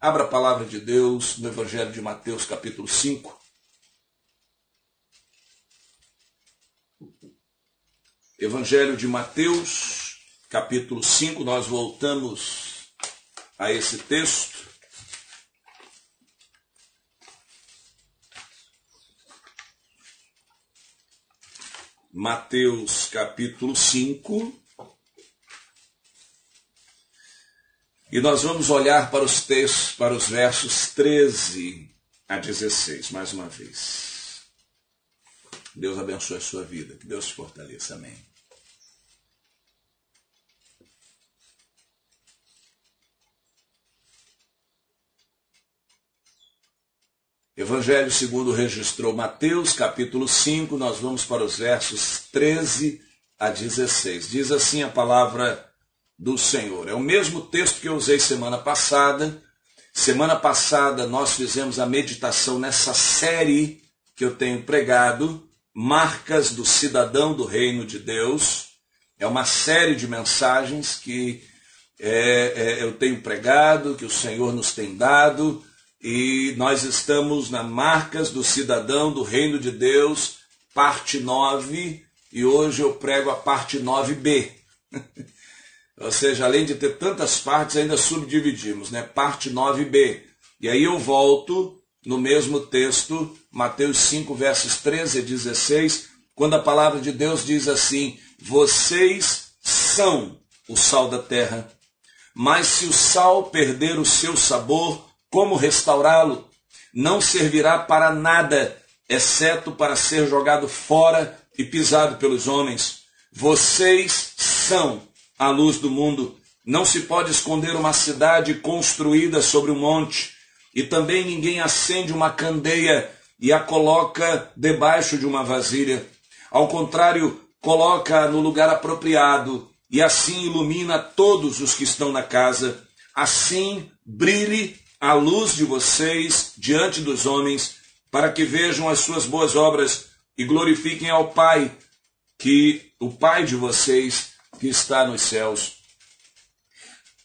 Abra a palavra de Deus no Evangelho de Mateus, capítulo 5. Evangelho de Mateus, capítulo 5, nós voltamos a esse texto. Mateus capítulo 5. E nós vamos olhar para os textos, para os versos 13 a 16, mais uma vez. Deus abençoe a sua vida, que Deus te fortaleça. Amém. Evangelho segundo registrou Mateus, capítulo 5, nós vamos para os versos 13 a 16. Diz assim a palavra do Senhor. É o mesmo texto que eu usei semana passada. Semana passada nós fizemos a meditação nessa série que eu tenho pregado, Marcas do Cidadão do Reino de Deus. É uma série de mensagens que é, é, eu tenho pregado, que o Senhor nos tem dado, e nós estamos na Marcas do Cidadão do Reino de Deus, parte 9, e hoje eu prego a parte 9b. Ou seja, além de ter tantas partes, ainda subdividimos, né? Parte 9b. E aí eu volto no mesmo texto, Mateus 5, versos 13 e 16, quando a palavra de Deus diz assim: Vocês são o sal da terra. Mas se o sal perder o seu sabor, como restaurá-lo? Não servirá para nada, exceto para ser jogado fora e pisado pelos homens. Vocês são a luz do mundo. Não se pode esconder uma cidade construída sobre um monte, e também ninguém acende uma candeia e a coloca debaixo de uma vasilha. Ao contrário, coloca no lugar apropriado e assim ilumina todos os que estão na casa. Assim brilhe a luz de vocês diante dos homens, para que vejam as suas boas obras e glorifiquem ao Pai, que o Pai de vocês que está nos céus.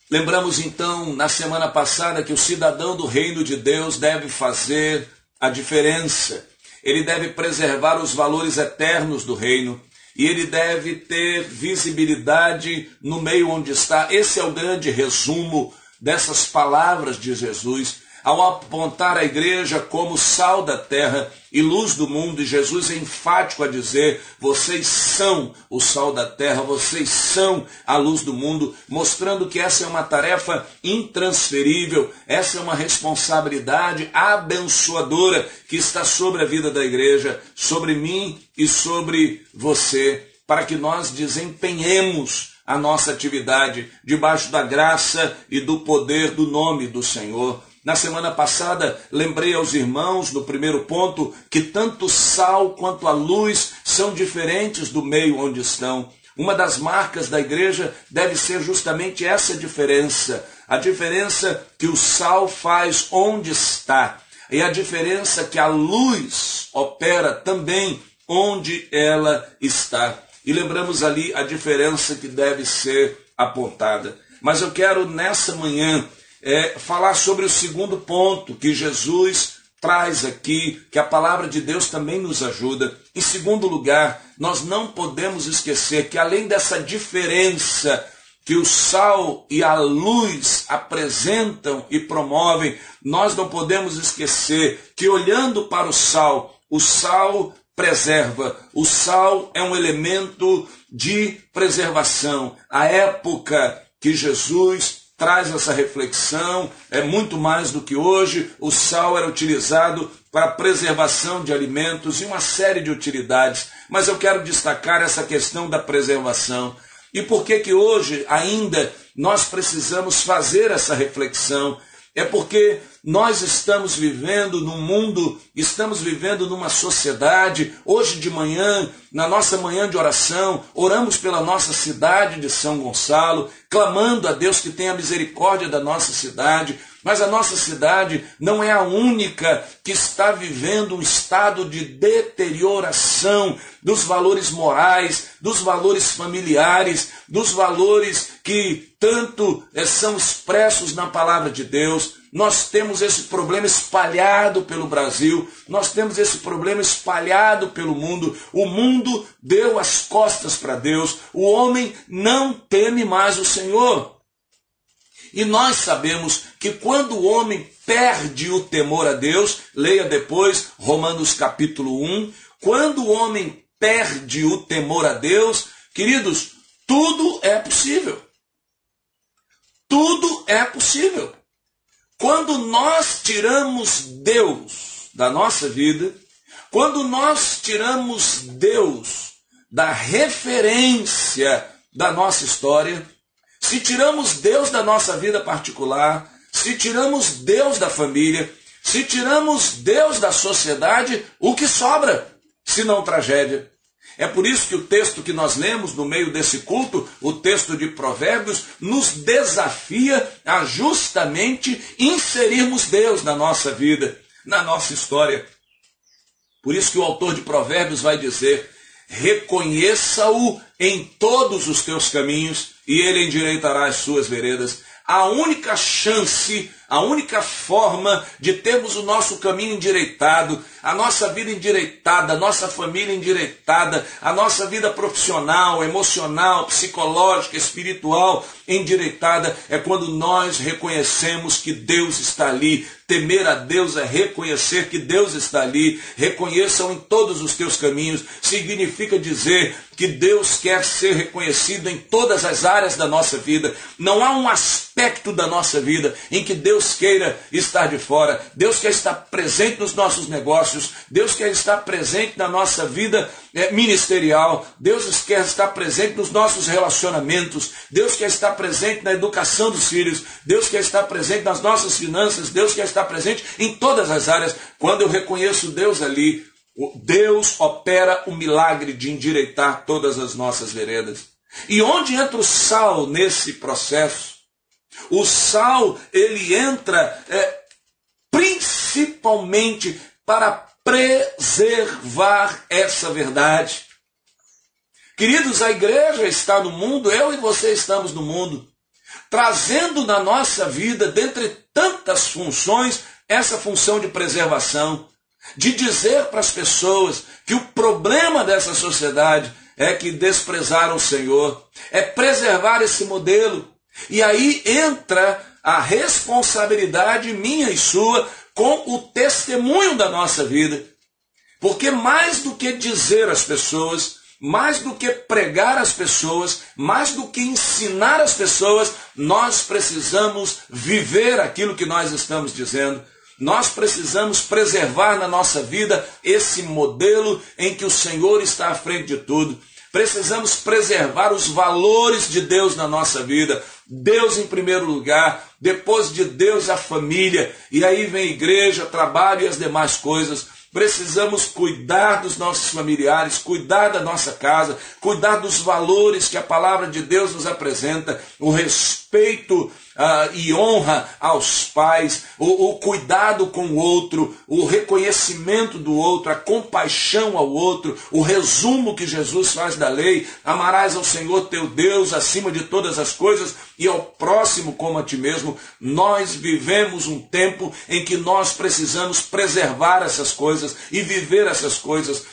Lembramos então na semana passada que o cidadão do reino de Deus deve fazer a diferença. Ele deve preservar os valores eternos do reino e ele deve ter visibilidade no meio onde está. Esse é o grande resumo dessas palavras de Jesus ao apontar a igreja como sal da terra e luz do mundo, e Jesus é enfático a dizer: vocês são o sal da terra, vocês são a luz do mundo, mostrando que essa é uma tarefa intransferível, essa é uma responsabilidade abençoadora que está sobre a vida da igreja, sobre mim e sobre você, para que nós desempenhemos a nossa atividade debaixo da graça e do poder do nome do Senhor. Na semana passada, lembrei aos irmãos, no primeiro ponto, que tanto o sal quanto a luz são diferentes do meio onde estão. Uma das marcas da igreja deve ser justamente essa diferença. A diferença que o sal faz onde está. E a diferença que a luz opera também onde ela está. E lembramos ali a diferença que deve ser apontada. Mas eu quero nessa manhã é, falar sobre o segundo ponto que Jesus traz aqui, que a palavra de Deus também nos ajuda. Em segundo lugar, nós não podemos esquecer que além dessa diferença que o sal e a luz apresentam e promovem, nós não podemos esquecer que olhando para o sal, o sal preserva, o sal é um elemento de preservação. A época que Jesus traz essa reflexão, é muito mais do que hoje. O sal era utilizado para preservação de alimentos e uma série de utilidades, mas eu quero destacar essa questão da preservação. E por que que hoje ainda nós precisamos fazer essa reflexão? É porque nós estamos vivendo num mundo, estamos vivendo numa sociedade. Hoje de manhã, na nossa manhã de oração, oramos pela nossa cidade de São Gonçalo, clamando a Deus que tenha misericórdia da nossa cidade. Mas a nossa cidade não é a única que está vivendo um estado de deterioração dos valores morais, dos valores familiares, dos valores que tanto eh, são expressos na palavra de Deus. Nós temos esse problema espalhado pelo Brasil, nós temos esse problema espalhado pelo mundo. O mundo deu as costas para Deus, o homem não teme mais o Senhor. E nós sabemos que quando o homem perde o temor a Deus, leia depois Romanos capítulo 1, quando o homem perde o temor a Deus, queridos, tudo é possível. Tudo é possível. Quando nós tiramos Deus da nossa vida, quando nós tiramos Deus da referência da nossa história, se tiramos Deus da nossa vida particular, se tiramos Deus da família, se tiramos Deus da sociedade, o que sobra? Se não tragédia. É por isso que o texto que nós lemos no meio desse culto, o texto de Provérbios, nos desafia a justamente inserirmos Deus na nossa vida, na nossa história. Por isso que o autor de Provérbios vai dizer: reconheça-o em todos os teus caminhos e ele endireitará as suas veredas. A única chance a única forma de termos o nosso caminho endireitado, a nossa vida endireitada, a nossa família endireitada, a nossa vida profissional, emocional, psicológica, espiritual endireitada, é quando nós reconhecemos que Deus está ali. Temer a Deus é reconhecer que Deus está ali. Reconheçam em todos os teus caminhos. Significa dizer que Deus quer ser reconhecido em todas as áreas da nossa vida. Não há um aspecto da nossa vida em que Deus Deus queira estar de fora, Deus quer estar presente nos nossos negócios, Deus quer estar presente na nossa vida é, ministerial, Deus quer estar presente nos nossos relacionamentos, Deus quer estar presente na educação dos filhos, Deus quer estar presente nas nossas finanças, Deus quer estar presente em todas as áreas. Quando eu reconheço Deus ali, Deus opera o milagre de endireitar todas as nossas veredas. E onde entra o sal nesse processo? O sal, ele entra é, principalmente para preservar essa verdade. Queridos, a igreja está no mundo, eu e você estamos no mundo, trazendo na nossa vida, dentre tantas funções, essa função de preservação, de dizer para as pessoas que o problema dessa sociedade é que desprezaram o Senhor, é preservar esse modelo, e aí entra a responsabilidade minha e sua com o testemunho da nossa vida. Porque mais do que dizer às pessoas, mais do que pregar às pessoas, mais do que ensinar às pessoas, nós precisamos viver aquilo que nós estamos dizendo. Nós precisamos preservar na nossa vida esse modelo em que o Senhor está à frente de tudo. Precisamos preservar os valores de Deus na nossa vida. Deus em primeiro lugar, depois de Deus a família, e aí vem igreja, trabalho e as demais coisas. Precisamos cuidar dos nossos familiares, cuidar da nossa casa, cuidar dos valores que a palavra de Deus nos apresenta, o respeito uh, e honra aos pais, o, o cuidado com o outro, o reconhecimento do outro, a compaixão ao outro, o resumo que Jesus faz da lei: amarás ao Senhor teu Deus acima de todas as coisas e ao próximo como a ti mesmo. Nós vivemos um tempo em que nós precisamos preservar essas coisas e viver essas coisas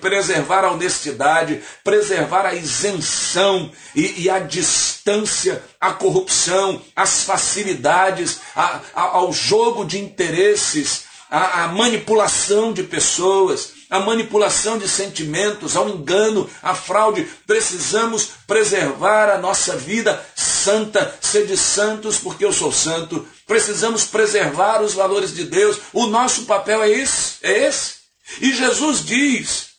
preservar a honestidade, preservar a isenção e, e a distância à corrupção, às facilidades, a, a, ao jogo de interesses, à, manipulação de pessoas, à manipulação de sentimentos, ao engano, à fraude. Precisamos preservar a nossa vida santa, sede santos, porque eu sou santo. Precisamos preservar os valores de Deus. O nosso papel é esse, é esse. E Jesus diz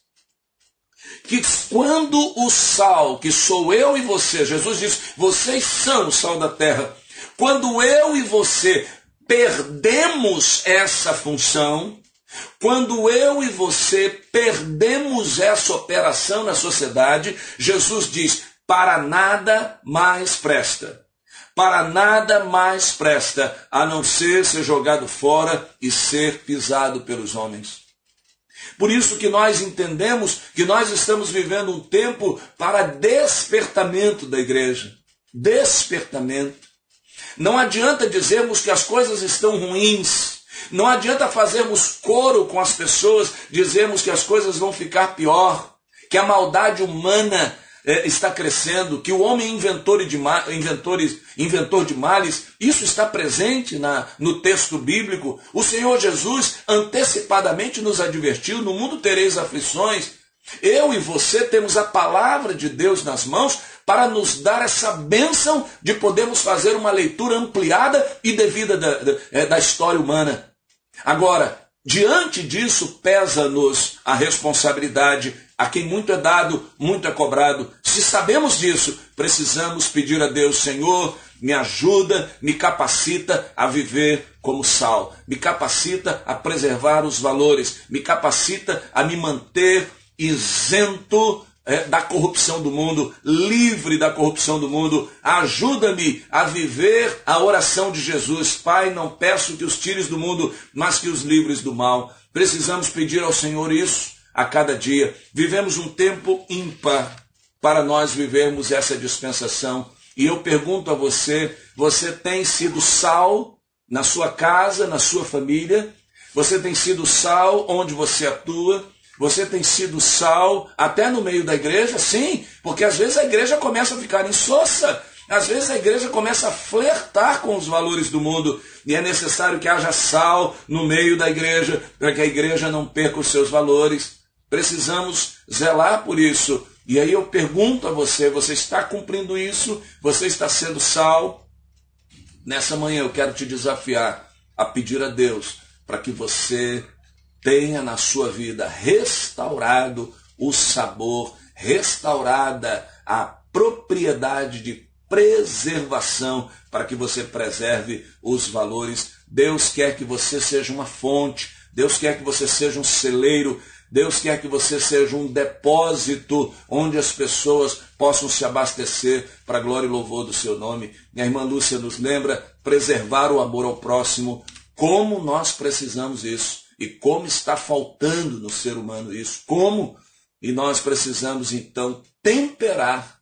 que quando o sal, que sou eu e você, Jesus diz, vocês são o sal da terra. Quando eu e você perdemos essa função, quando eu e você perdemos essa operação na sociedade, Jesus diz: para nada mais presta. Para nada mais presta a não ser ser jogado fora e ser pisado pelos homens. Por isso que nós entendemos que nós estamos vivendo um tempo para despertamento da igreja. Despertamento. Não adianta dizermos que as coisas estão ruins. Não adianta fazermos coro com as pessoas, dizermos que as coisas vão ficar pior, que a maldade humana é, está crescendo, que o homem inventor de, inventores, inventor de males, isso está presente na, no texto bíblico. O Senhor Jesus antecipadamente nos advertiu: no mundo tereis aflições. Eu e você temos a palavra de Deus nas mãos para nos dar essa bênção de podermos fazer uma leitura ampliada e devida da, da, é, da história humana. Agora, diante disso, pesa-nos a responsabilidade. A quem muito é dado, muito é cobrado. Se sabemos disso, precisamos pedir a Deus, Senhor, me ajuda, me capacita a viver como sal, me capacita a preservar os valores, me capacita a me manter isento é, da corrupção do mundo, livre da corrupção do mundo. Ajuda-me a viver a oração de Jesus. Pai, não peço que os tires do mundo, mas que os livres do mal. Precisamos pedir ao Senhor isso a cada dia. Vivemos um tempo ímpar para nós vivermos essa dispensação. E eu pergunto a você: você tem sido sal na sua casa, na sua família? Você tem sido sal onde você atua? Você tem sido sal até no meio da igreja? Sim, porque às vezes a igreja começa a ficar insossa. Às vezes a igreja começa a flertar com os valores do mundo e é necessário que haja sal no meio da igreja para que a igreja não perca os seus valores. Precisamos zelar por isso. E aí eu pergunto a você: você está cumprindo isso? Você está sendo sal? Nessa manhã eu quero te desafiar a pedir a Deus para que você tenha na sua vida restaurado o sabor, restaurada a propriedade de preservação para que você preserve os valores. Deus quer que você seja uma fonte, Deus quer que você seja um celeiro, Deus quer que você seja um depósito onde as pessoas possam se abastecer para a glória e louvor do seu nome. Minha irmã Lúcia nos lembra preservar o amor ao próximo, como nós precisamos isso e como está faltando no ser humano isso. Como? E nós precisamos então temperar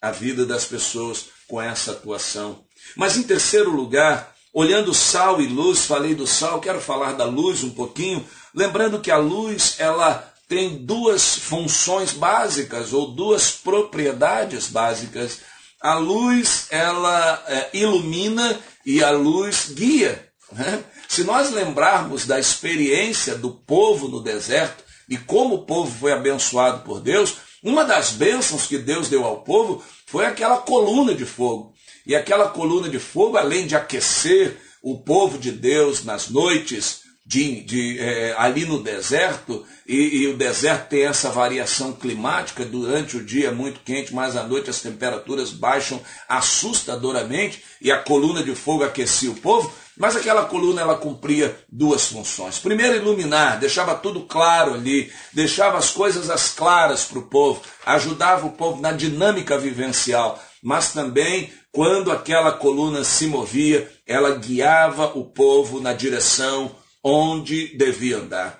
a vida das pessoas com essa atuação. Mas em terceiro lugar, olhando sal e luz, falei do sal, quero falar da luz um pouquinho, Lembrando que a luz ela tem duas funções básicas ou duas propriedades básicas. A luz ela é, ilumina e a luz guia. Né? Se nós lembrarmos da experiência do povo no deserto e como o povo foi abençoado por Deus, uma das bênçãos que Deus deu ao povo foi aquela coluna de fogo. E aquela coluna de fogo, além de aquecer o povo de Deus nas noites de, de é, ali no deserto, e, e, o deserto tem essa variação climática, durante o dia é muito quente, mas à noite as temperaturas baixam assustadoramente, e a coluna de fogo aquecia o povo, mas aquela coluna ela cumpria duas funções. Primeiro, iluminar, deixava tudo claro ali, deixava as coisas as claras para o povo, ajudava o povo na dinâmica vivencial, mas também quando aquela coluna se movia, ela guiava o povo na direção onde devia andar.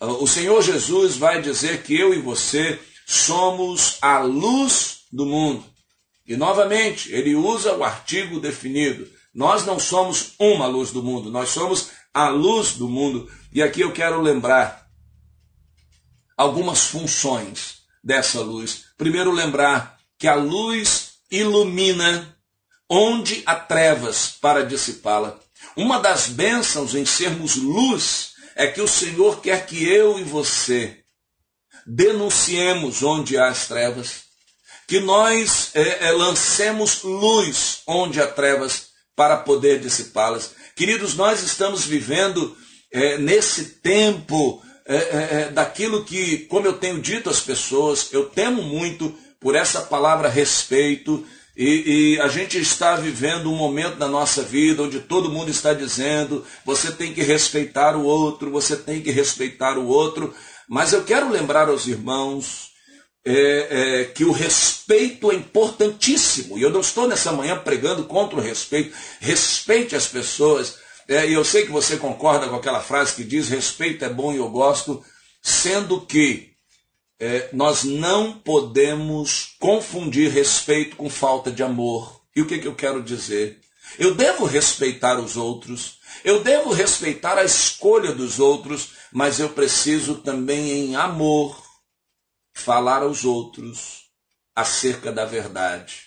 O Senhor Jesus vai dizer que eu e você somos a luz do mundo. E novamente, ele usa o artigo definido. Nós não somos uma luz do mundo, nós somos a luz do mundo. E aqui eu quero lembrar algumas funções dessa luz. Primeiro, lembrar que a luz ilumina onde há trevas para dissipá-la. Uma das bênçãos em sermos luz é que o Senhor quer que eu e você denunciemos onde há as trevas, que nós é, é, lancemos luz onde há trevas para poder dissipá-las. Queridos, nós estamos vivendo é, nesse tempo é, é, daquilo que, como eu tenho dito às pessoas, eu temo muito por essa palavra respeito e, e, a gente está vivendo um momento da nossa vida onde todo mundo está dizendo: você tem que respeitar o outro, você tem que respeitar o outro. Mas eu quero lembrar aos irmãos é, é, que o respeito é importantíssimo. E eu não estou nessa manhã pregando contra o respeito. Respeite as pessoas. É, e eu sei que você concorda com aquela frase que diz: respeito é bom e eu gosto, sendo que é, nós não podemos confundir respeito com falta de amor. E o que, que eu quero dizer? Eu devo respeitar os outros, eu devo respeitar a escolha dos outros, mas eu preciso também, em amor, falar aos outros acerca da verdade.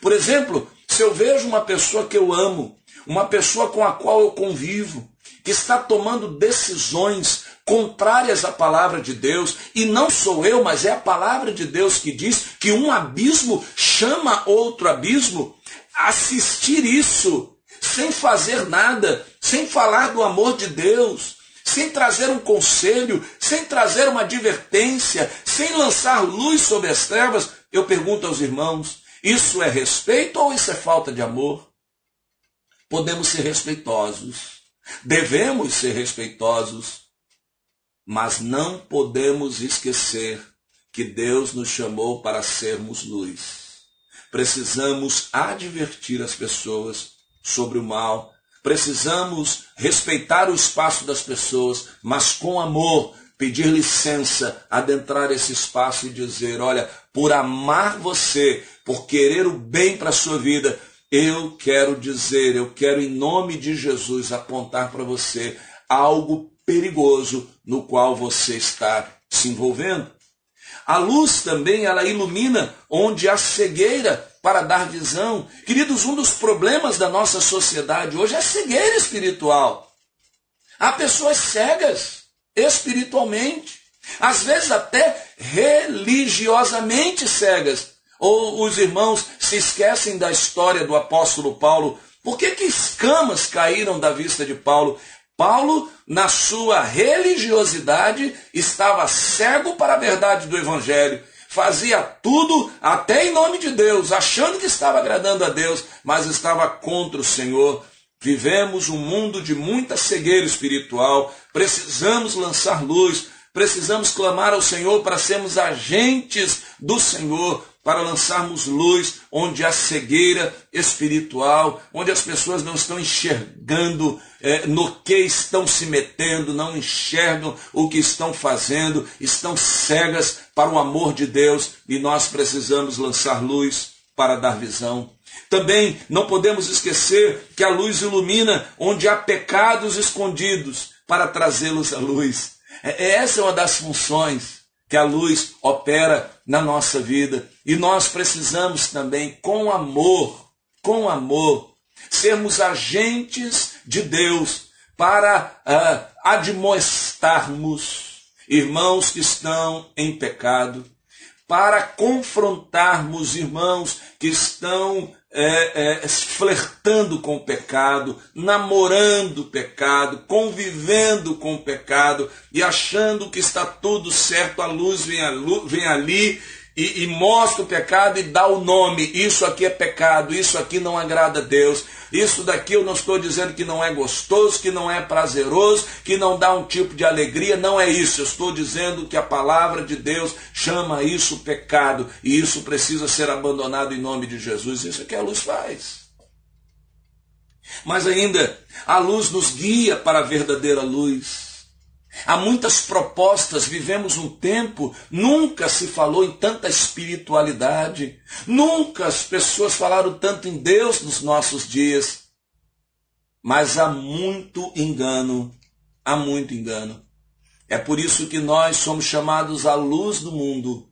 Por exemplo, se eu vejo uma pessoa que eu amo, uma pessoa com a qual eu convivo, que está tomando decisões contrárias à palavra de Deus, e não sou eu, mas é a palavra de Deus que diz que um abismo chama outro abismo, assistir isso sem fazer nada, sem falar do amor de Deus, sem trazer um conselho, sem trazer uma advertência, sem lançar luz sobre as trevas, eu pergunto aos irmãos: isso é respeito ou isso é falta de amor? Podemos ser respeitosos, devemos ser respeitosos, mas não podemos esquecer que Deus nos chamou para sermos luz. Precisamos advertir as pessoas sobre o mal, precisamos respeitar o espaço das pessoas, mas com amor, pedir licença, adentrar esse espaço e dizer: olha, por amar você, por querer o bem para a sua vida, eu quero dizer, eu quero em nome de Jesus apontar para você algo perigoso no qual você está se envolvendo. A luz também ela ilumina onde há cegueira para dar visão. Queridos, um dos problemas da nossa sociedade hoje é a cegueira espiritual. Há pessoas cegas espiritualmente, às vezes até religiosamente cegas. Ou os irmãos se esquecem da história do apóstolo Paulo. Por que, que escamas caíram da vista de Paulo? Paulo, na sua religiosidade, estava cego para a verdade do Evangelho. Fazia tudo, até em nome de Deus, achando que estava agradando a Deus, mas estava contra o Senhor. Vivemos um mundo de muita cegueira espiritual, precisamos lançar luz, precisamos clamar ao Senhor para sermos agentes do Senhor, para lançarmos luz onde há cegueira espiritual, onde as pessoas não estão enxergando é, no que estão se metendo, não enxergam o que estão fazendo, estão cegas para o amor de Deus e nós precisamos lançar luz para dar visão. Também não podemos esquecer que a luz ilumina onde há pecados escondidos para trazê-los à luz. É, essa é uma das funções que a luz opera na nossa vida. E nós precisamos também, com amor, com amor, sermos agentes de Deus para uh, admoestarmos irmãos que estão em pecado, para confrontarmos irmãos que estão é, é, flertando com o pecado, namorando o pecado, convivendo com o pecado e achando que está tudo certo, a luz vem, a luz, vem ali e, e mostra o pecado e dá o nome. Isso aqui é pecado, isso aqui não agrada a Deus. Isso daqui eu não estou dizendo que não é gostoso, que não é prazeroso, que não dá um tipo de alegria, não é isso. Eu estou dizendo que a palavra de Deus chama isso pecado e isso precisa ser abandonado em nome de Jesus. Isso é que a luz faz. Mas ainda, a luz nos guia para a verdadeira luz. Há muitas propostas, vivemos um tempo, nunca se falou em tanta espiritualidade, nunca as pessoas falaram tanto em Deus nos nossos dias. Mas há muito engano, há muito engano. É por isso que nós somos chamados à luz do mundo,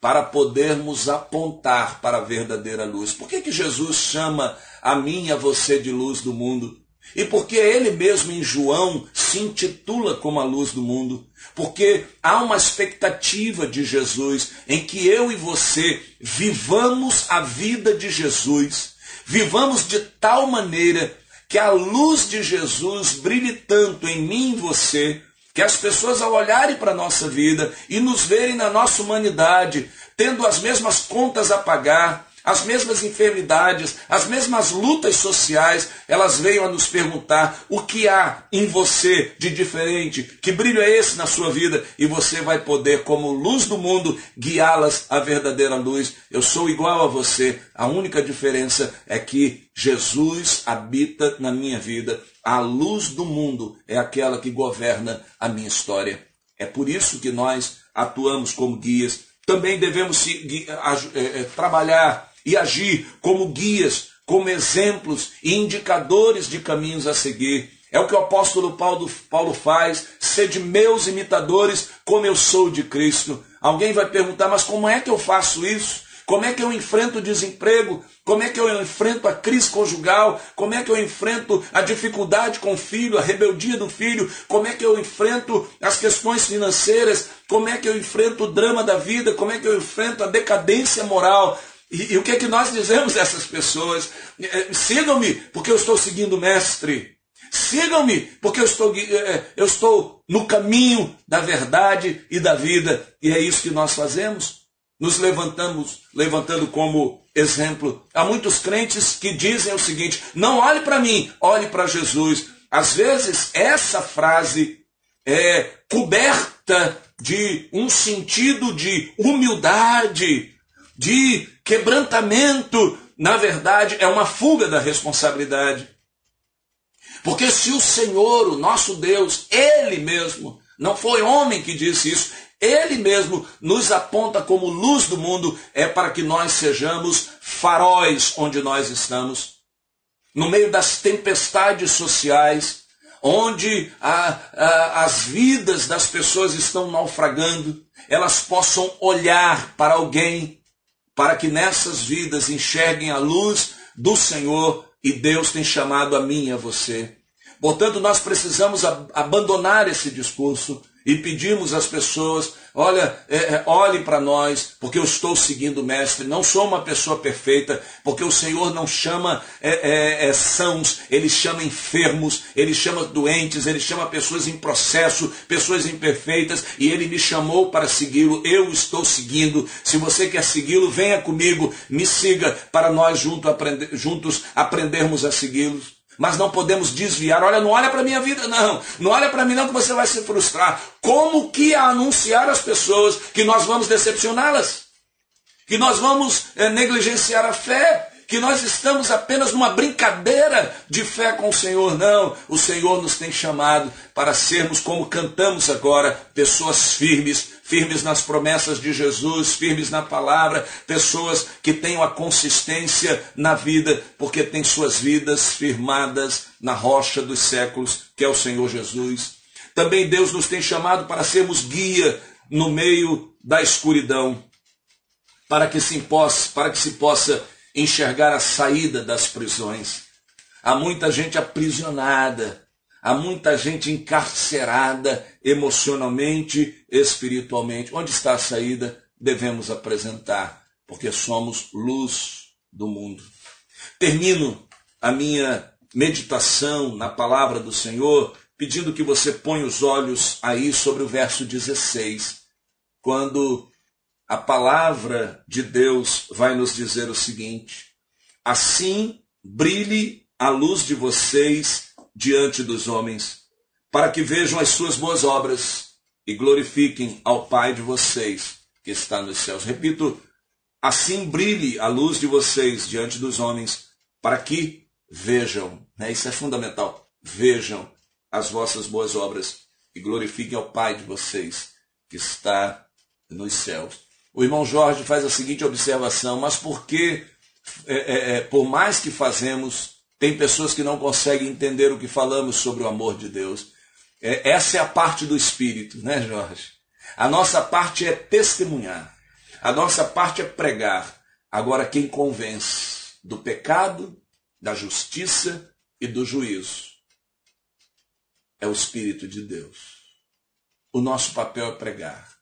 para podermos apontar para a verdadeira luz. Por que, que Jesus chama a mim e a você de luz do mundo? E porque ele mesmo em João se intitula como a luz do mundo, porque há uma expectativa de Jesus em que eu e você vivamos a vida de Jesus, vivamos de tal maneira que a luz de Jesus brilhe tanto em mim e você, que as pessoas ao olharem para a nossa vida e nos verem na nossa humanidade, tendo as mesmas contas a pagar, as mesmas enfermidades, as mesmas lutas sociais, elas veio a nos perguntar o que há em você de diferente, que brilho é esse na sua vida, e você vai poder, como luz do mundo, guiá-las à verdadeira luz. Eu sou igual a você, a única diferença é que Jesus habita na minha vida. A luz do mundo é aquela que governa a minha história. É por isso que nós atuamos como guias. Também devemos é, é, trabalhar e agir como guias como exemplos e indicadores de caminhos a seguir. É o que o apóstolo Paulo, Paulo faz, de meus imitadores, como eu sou de Cristo. Alguém vai perguntar, mas como é que eu faço isso? Como é que eu enfrento o desemprego? Como é que eu enfrento a crise conjugal? Como é que eu enfrento a dificuldade com o filho, a rebeldia do filho? Como é que eu enfrento as questões financeiras? Como é que eu enfrento o drama da vida? Como é que eu enfrento a decadência moral? E, e o que é que nós dizemos a essas pessoas? É, sigam-me, porque eu estou seguindo o mestre. Sigam-me, porque eu estou, é, eu estou no caminho da verdade e da vida. E é isso que nós fazemos. Nos levantamos, levantando como exemplo. Há muitos crentes que dizem o seguinte: não olhe para mim, olhe para Jesus. Às vezes, essa frase é coberta de um sentido de humildade, de quebrantamento. Na verdade, é uma fuga da responsabilidade. Porque se o Senhor, o nosso Deus, Ele mesmo, não foi homem que disse isso, Ele mesmo nos aponta como luz do mundo, é para que nós sejamos faróis onde nós estamos, no meio das tempestades sociais, onde a, a, as vidas das pessoas estão naufragando, elas possam olhar para alguém, para que nessas vidas enxerguem a luz do Senhor e Deus tem chamado a mim e a você. Portanto, nós precisamos abandonar esse discurso e pedimos às pessoas: olha, é, é, olhe para nós, porque eu estou seguindo o Mestre. Não sou uma pessoa perfeita, porque o Senhor não chama é, é, é sãos, Ele chama enfermos, Ele chama doentes, Ele chama pessoas em processo, pessoas imperfeitas, e Ele me chamou para segui-lo. Eu estou seguindo. Se você quer segui-lo, venha comigo, me siga, para nós junto aprender, juntos aprendermos a segui-los. Mas não podemos desviar. Olha, não olha para a minha vida, não. Não olha para mim, não, que você vai se frustrar. Como que anunciar às pessoas que nós vamos decepcioná-las? Que nós vamos é, negligenciar a fé? que nós estamos apenas numa brincadeira de fé com o Senhor. Não, o Senhor nos tem chamado para sermos, como cantamos agora, pessoas firmes, firmes nas promessas de Jesus, firmes na palavra, pessoas que tenham a consistência na vida, porque têm suas vidas firmadas na rocha dos séculos, que é o Senhor Jesus. Também Deus nos tem chamado para sermos guia no meio da escuridão, para que se possa, para que se possa enxergar a saída das prisões. Há muita gente aprisionada, há muita gente encarcerada emocionalmente, espiritualmente. Onde está a saída? Devemos apresentar, porque somos luz do mundo. Termino a minha meditação na palavra do Senhor pedindo que você ponha os olhos aí sobre o verso 16, quando a palavra de Deus vai nos dizer o seguinte: assim brilhe a luz de vocês diante dos homens, para que vejam as suas boas obras e glorifiquem ao Pai de vocês que está nos céus. Repito, assim brilhe a luz de vocês diante dos homens, para que vejam, né? isso é fundamental, vejam as vossas boas obras e glorifiquem ao Pai de vocês que está nos céus. O irmão Jorge faz a seguinte observação: mas por que, é, é, é, por mais que fazemos, tem pessoas que não conseguem entender o que falamos sobre o amor de Deus? É, essa é a parte do espírito, né, Jorge? A nossa parte é testemunhar, a nossa parte é pregar. Agora, quem convence do pecado, da justiça e do juízo é o Espírito de Deus. O nosso papel é pregar.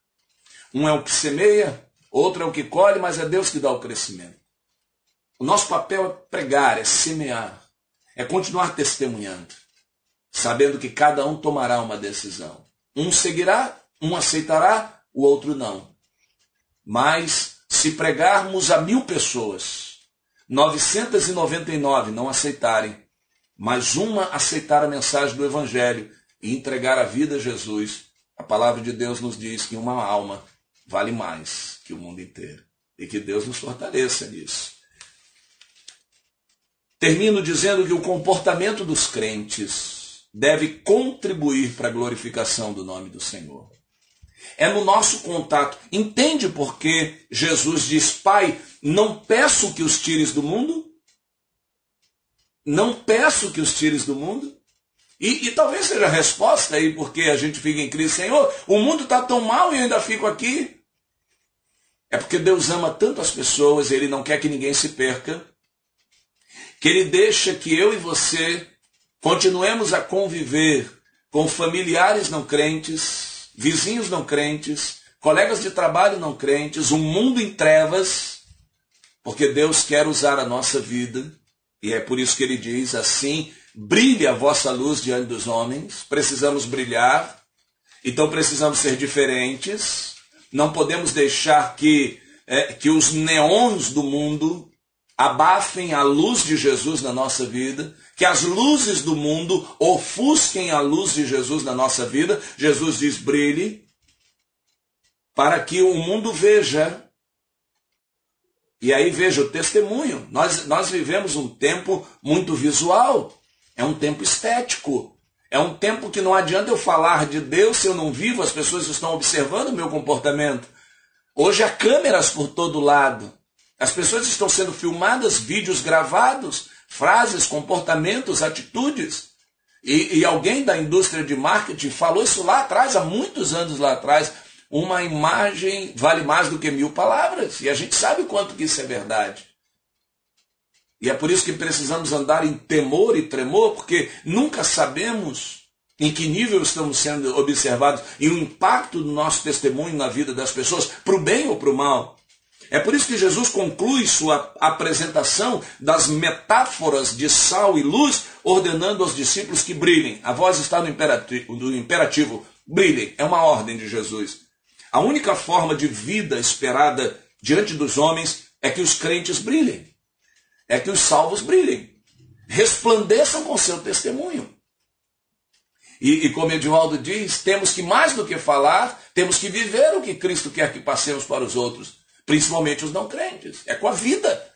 Um é o que semeia, outro é o que colhe, mas é Deus que dá o crescimento. O nosso papel é pregar, é semear, é continuar testemunhando, sabendo que cada um tomará uma decisão. Um seguirá, um aceitará, o outro não. Mas se pregarmos a mil pessoas, 999 não aceitarem, mas uma aceitar a mensagem do Evangelho e entregar a vida a Jesus, a palavra de Deus nos diz que uma alma vale mais que o mundo inteiro. E que Deus nos fortaleça nisso. Termino dizendo que o comportamento dos crentes deve contribuir para a glorificação do nome do Senhor. É no nosso contato. Entende por que Jesus diz: Pai, não peço que os tires do mundo, não peço que os tires do mundo. E, e, talvez seja a resposta aí, porque a gente fica em crise, Senhor, o mundo está tão mal e eu ainda fico aqui. É porque Deus ama tanto as pessoas, Ele não quer que ninguém se perca, que Ele deixa que eu e você continuemos a conviver com familiares não crentes, vizinhos não crentes, colegas de trabalho não crentes, um mundo em trevas, porque Deus quer usar a nossa vida, e é por isso que Ele diz assim: brilhe a vossa luz diante dos homens, precisamos brilhar, então precisamos ser diferentes, não podemos deixar que, é, que os neons do mundo abafem a luz de Jesus na nossa vida, que as luzes do mundo ofusquem a luz de Jesus na nossa vida. Jesus diz: brilhe, para que o mundo veja. E aí veja o testemunho. Nós, nós vivemos um tempo muito visual, é um tempo estético. É um tempo que não adianta eu falar de Deus se eu não vivo, as pessoas estão observando o meu comportamento. Hoje há câmeras por todo lado. As pessoas estão sendo filmadas, vídeos gravados, frases, comportamentos, atitudes. E, e, alguém da indústria de marketing falou isso lá atrás, há muitos anos lá atrás. Uma imagem vale mais do que mil palavras. E a gente sabe quanto que isso é verdade. E é por isso que precisamos andar em temor e tremor, porque nunca sabemos em que nível estamos sendo observados e o impacto do nosso testemunho na vida das pessoas, para o bem ou para o mal. É por isso que Jesus conclui sua apresentação das metáforas de sal e luz, ordenando aos discípulos que brilhem. A voz está no imperativo, no imperativo brilhem. É uma ordem de Jesus. A única forma de vida esperada diante dos homens é que os crentes brilhem, é que os salvos brilhem, resplandeçam com seu testemunho. E, e como Edivaldo diz, temos que mais do que falar, temos que viver o que Cristo quer que passemos para os outros principalmente os não crentes. É com a vida.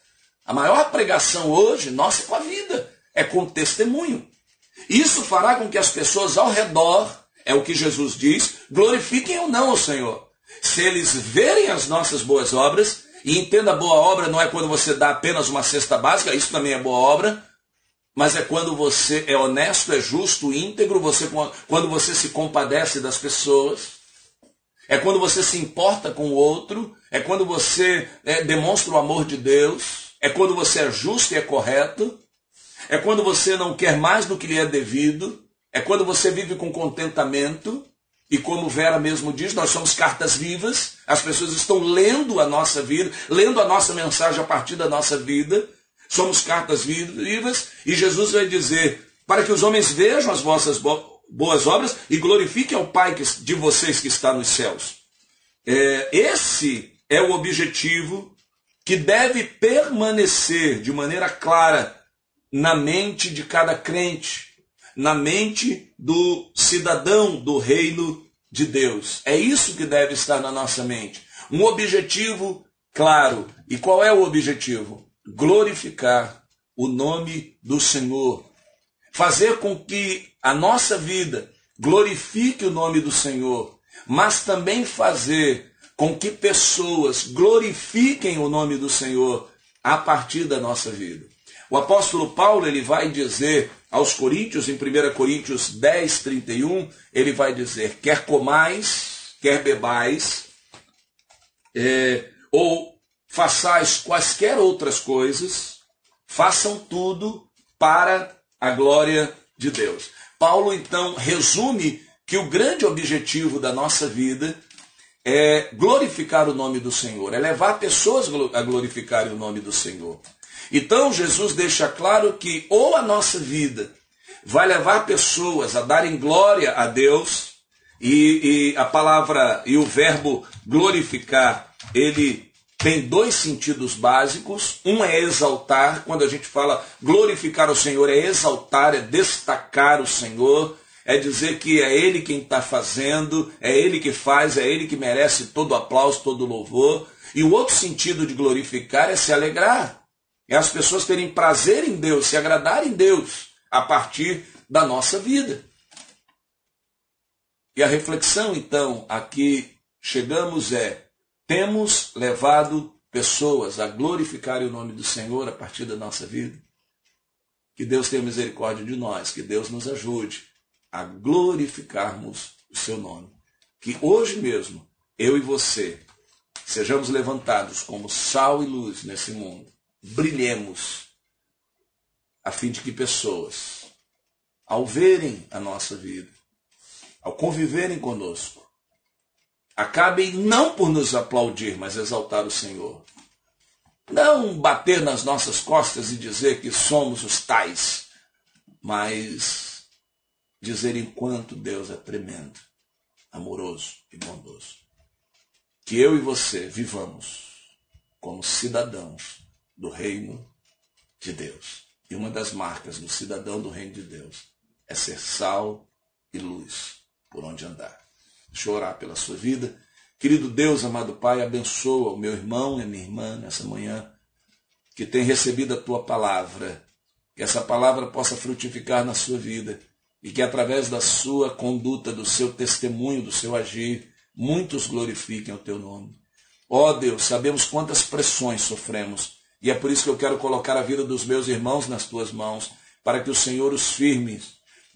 A maior pregação hoje, nossa, é com a vida, é com o testemunho. Isso fará com que as pessoas ao redor, é o que Jesus diz, glorifiquem ou não o Senhor. Se eles verem as nossas boas obras, e entenda boa obra não é quando você dá apenas uma cesta básica, isso também é boa obra, mas é quando você é honesto, é justo, íntegro, você, quando você se compadece das pessoas, é quando você se importa com o outro, é quando você é, demonstra o amor de Deus, é quando você é justo e é correto, é quando você não quer mais do que lhe é devido, é quando você vive com contentamento, e como Vera mesmo diz, nós somos cartas vivas, as pessoas estão lendo a nossa vida, lendo a nossa mensagem a partir da nossa vida, somos cartas vivas, e Jesus vai dizer: para que os homens vejam as vossas boas obras e glorifiquem ao Pai de vocês que está nos céus. É, esse é o objetivo que deve permanecer de maneira clara na mente de cada crente, na mente do cidadão do reino de Deus. É isso que deve estar na nossa mente. Um objetivo claro. E qual é o objetivo? Glorificar o nome do Senhor. Fazer com que a nossa vida glorifique o nome do Senhor, mas também fazer com que pessoas glorifiquem o nome do Senhor a partir da nossa vida. O apóstolo Paulo ele vai dizer aos Coríntios, em 1 Coríntios 10, 31, ele vai dizer: quer comais, quer bebais, é, ou façais quaisquer outras coisas, façam tudo para a glória de Deus. Paulo então resume que o grande objetivo da nossa vida é glorificar o nome do Senhor, é levar pessoas a glorificarem o nome do Senhor. Então Jesus deixa claro que ou a nossa vida vai levar pessoas a darem glória a Deus, e, e a palavra e o verbo glorificar, ele tem dois sentidos básicos. Um é exaltar, quando a gente fala glorificar o Senhor, é exaltar, é destacar o Senhor, é dizer que é Ele quem está fazendo, é Ele que faz, é Ele que merece todo aplauso, todo louvor. E o outro sentido de glorificar é se alegrar, é as pessoas terem prazer em Deus, se agradar em Deus a partir da nossa vida. E a reflexão, então, aqui chegamos é temos levado pessoas a glorificarem o nome do Senhor a partir da nossa vida? Que Deus tenha misericórdia de nós, que Deus nos ajude a glorificarmos o seu nome. Que hoje mesmo, eu e você, sejamos levantados como sal e luz nesse mundo. Brilhemos, a fim de que pessoas, ao verem a nossa vida, ao conviverem conosco, acabem não por nos aplaudir, mas exaltar o Senhor. Não bater nas nossas costas e dizer que somos os tais, mas dizer enquanto Deus é tremendo, amoroso e bondoso. Que eu e você vivamos como cidadãos do reino de Deus. E uma das marcas do cidadão do reino de Deus é ser sal e luz por onde andar. Deixa eu orar pela sua vida. Querido Deus, amado Pai, abençoa o meu irmão e a minha irmã nessa manhã, que tem recebido a tua palavra. Que essa palavra possa frutificar na sua vida e que através da sua conduta, do seu testemunho, do seu agir, muitos glorifiquem o teu nome. Ó oh Deus, sabemos quantas pressões sofremos e é por isso que eu quero colocar a vida dos meus irmãos nas tuas mãos, para que o Senhor os firme,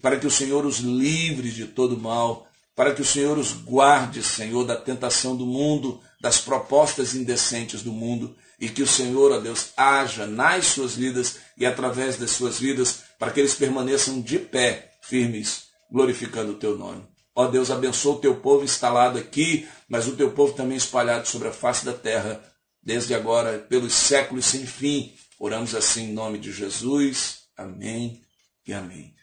para que o Senhor os livre de todo mal, para que o Senhor os guarde, Senhor, da tentação do mundo, das propostas indecentes do mundo, e que o Senhor, ó Deus, haja nas suas vidas e através das suas vidas, para que eles permaneçam de pé, firmes, glorificando o teu nome. Ó Deus, abençoa o teu povo instalado aqui, mas o teu povo também espalhado sobre a face da terra, desde agora, pelos séculos sem fim. Oramos assim em nome de Jesus. Amém e amém.